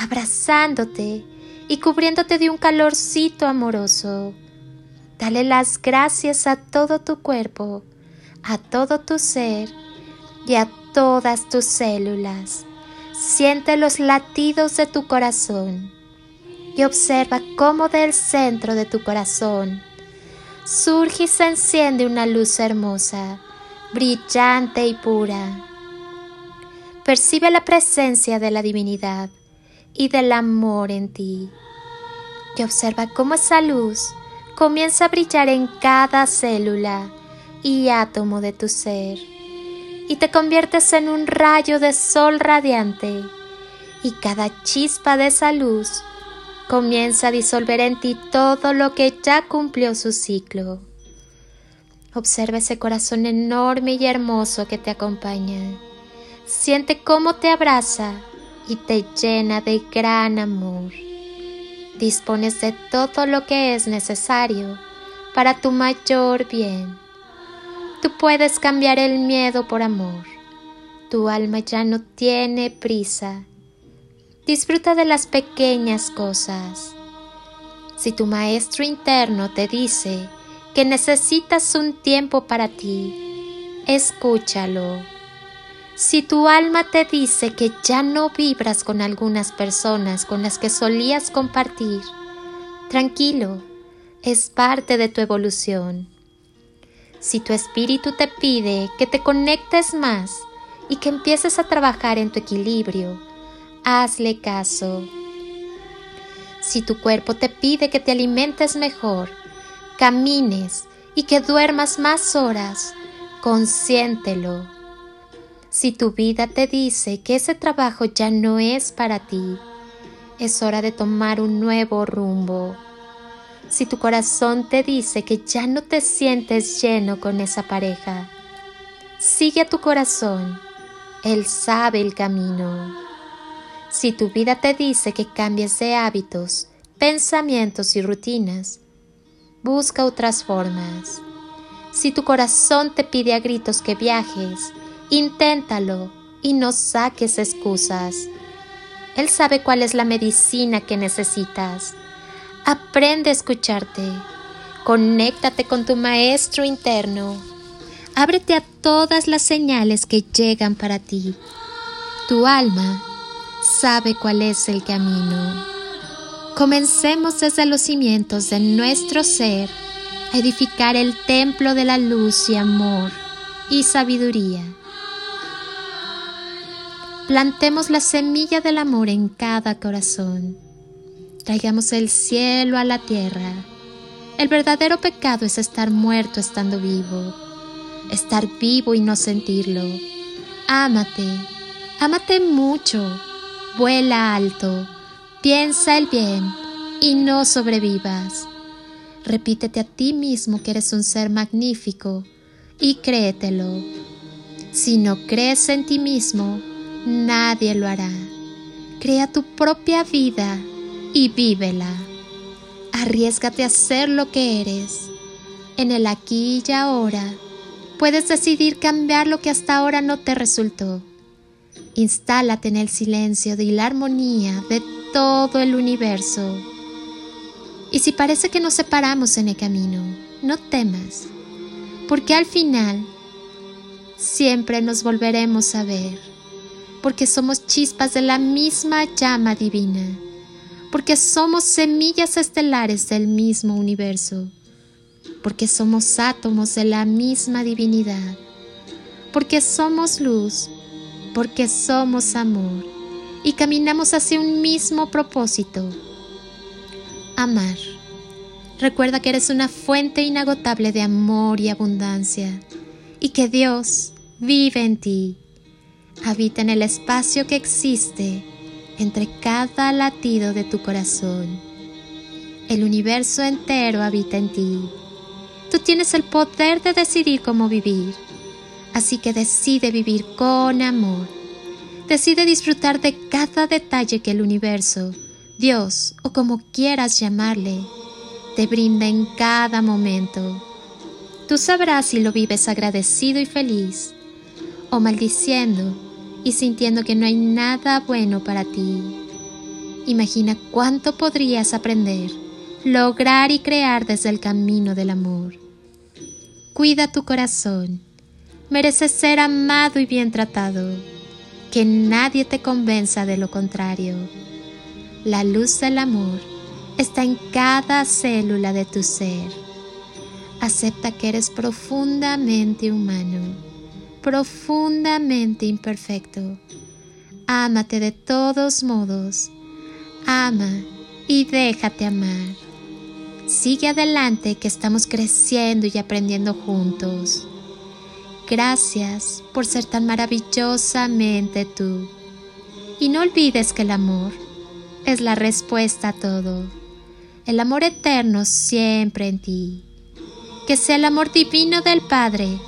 abrazándote y cubriéndote de un calorcito amoroso. Dale las gracias a todo tu cuerpo, a todo tu ser y a todas tus células. Siente los latidos de tu corazón y observa cómo del centro de tu corazón surge y se enciende una luz hermosa, brillante y pura. Percibe la presencia de la divinidad y del amor en ti. Y observa cómo esa luz comienza a brillar en cada célula y átomo de tu ser y te conviertes en un rayo de sol radiante y cada chispa de esa luz comienza a disolver en ti todo lo que ya cumplió su ciclo. Observa ese corazón enorme y hermoso que te acompaña. Siente cómo te abraza y te llena de gran amor. Dispones de todo lo que es necesario para tu mayor bien. Tú puedes cambiar el miedo por amor. Tu alma ya no tiene prisa. Disfruta de las pequeñas cosas. Si tu maestro interno te dice que necesitas un tiempo para ti, escúchalo si tu alma te dice que ya no vibras con algunas personas con las que solías compartir, tranquilo, es parte de tu evolución. Si tu espíritu te pide que te conectes más y que empieces a trabajar en tu equilibrio, hazle caso. Si tu cuerpo te pide que te alimentes mejor, camines y que duermas más horas, consiéntelo si tu vida te dice que ese trabajo ya no es para ti, es hora de tomar un nuevo rumbo. Si tu corazón te dice que ya no te sientes lleno con esa pareja, sigue a tu corazón, él sabe el camino. Si tu vida te dice que cambies de hábitos, pensamientos y rutinas, busca otras formas. Si tu corazón te pide a gritos que viajes, Inténtalo y no saques excusas. Él sabe cuál es la medicina que necesitas. Aprende a escucharte. Conéctate con tu maestro interno. Ábrete a todas las señales que llegan para ti. Tu alma sabe cuál es el camino. Comencemos desde los cimientos de nuestro ser a edificar el templo de la luz y amor y sabiduría Plantemos la semilla del amor en cada corazón. Traigamos el cielo a la tierra. El verdadero pecado es estar muerto estando vivo, estar vivo y no sentirlo. Ámate, ámate mucho, vuela alto, piensa el bien y no sobrevivas. Repítete a ti mismo que eres un ser magnífico y créetelo. Si no crees en ti mismo, nadie lo hará. Crea tu propia vida y vívela. Arriesgate a ser lo que eres. En el aquí y ahora puedes decidir cambiar lo que hasta ahora no te resultó. Instálate en el silencio y la armonía de todo el universo. Y si parece que nos separamos en el camino, no temas, porque al final siempre nos volveremos a ver porque somos chispas de la misma llama divina, porque somos semillas estelares del mismo universo, porque somos átomos de la misma divinidad, porque somos luz, porque somos amor y caminamos hacia un mismo propósito, amar. Recuerda que eres una fuente inagotable de amor y abundancia y que Dios vive en ti. Habita en el espacio que existe entre cada latido de tu corazón. El universo entero habita en ti. Tú tienes el poder de decidir cómo vivir. Así que decide vivir con amor. Decide disfrutar de cada detalle que el universo, Dios o como quieras llamarle, te brinda en cada momento. Tú sabrás si lo vives agradecido y feliz, o maldiciendo y sintiendo que no hay nada bueno para ti. Imagina cuánto podrías aprender, lograr y crear desde el camino del amor. Cuida tu corazón. Mereces ser amado y bien tratado. Que nadie te convenza de lo contrario. La luz del amor está en cada célula de tu ser. Acepta que eres profundamente humano, profundamente imperfecto. Ámate de todos modos. Ama y déjate amar. Sigue adelante que estamos creciendo y aprendiendo juntos. Gracias por ser tan maravillosamente tú. Y no olvides que el amor es la respuesta a todo. El amor eterno siempre en ti. Que sea el amor divino del Padre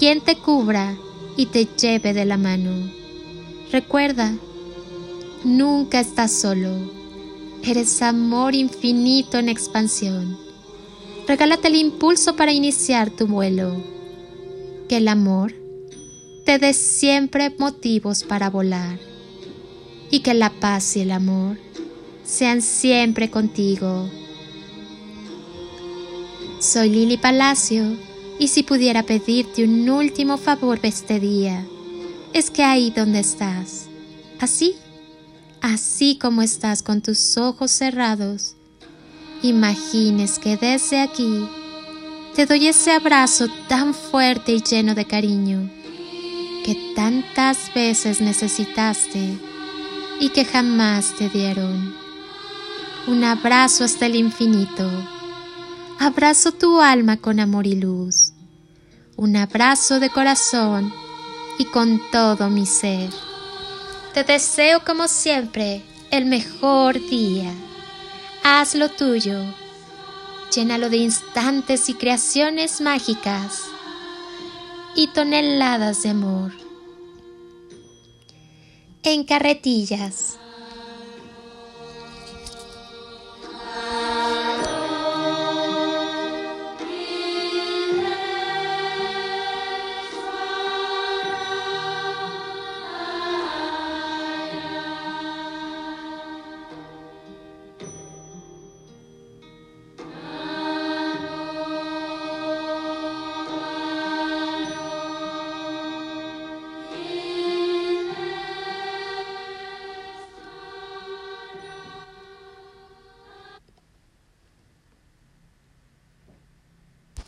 quien te cubra y te lleve de la mano. Recuerda, nunca estás solo. Eres amor infinito en expansión. Regálate el impulso para iniciar tu vuelo. Que el amor te dé siempre motivos para volar. Y que la paz y el amor sean siempre contigo. Soy Lili Palacio y si pudiera pedirte un último favor este día, es que ahí donde estás, así, así como estás con tus ojos cerrados, imagines que desde aquí te doy ese abrazo tan fuerte y lleno de cariño que tantas veces necesitaste y que jamás te dieron un abrazo hasta el infinito. Abrazo tu alma con amor y luz. Un abrazo de corazón y con todo mi ser. Te deseo como siempre el mejor día. Haz lo tuyo. Llénalo de instantes y creaciones mágicas y toneladas de amor. En carretillas.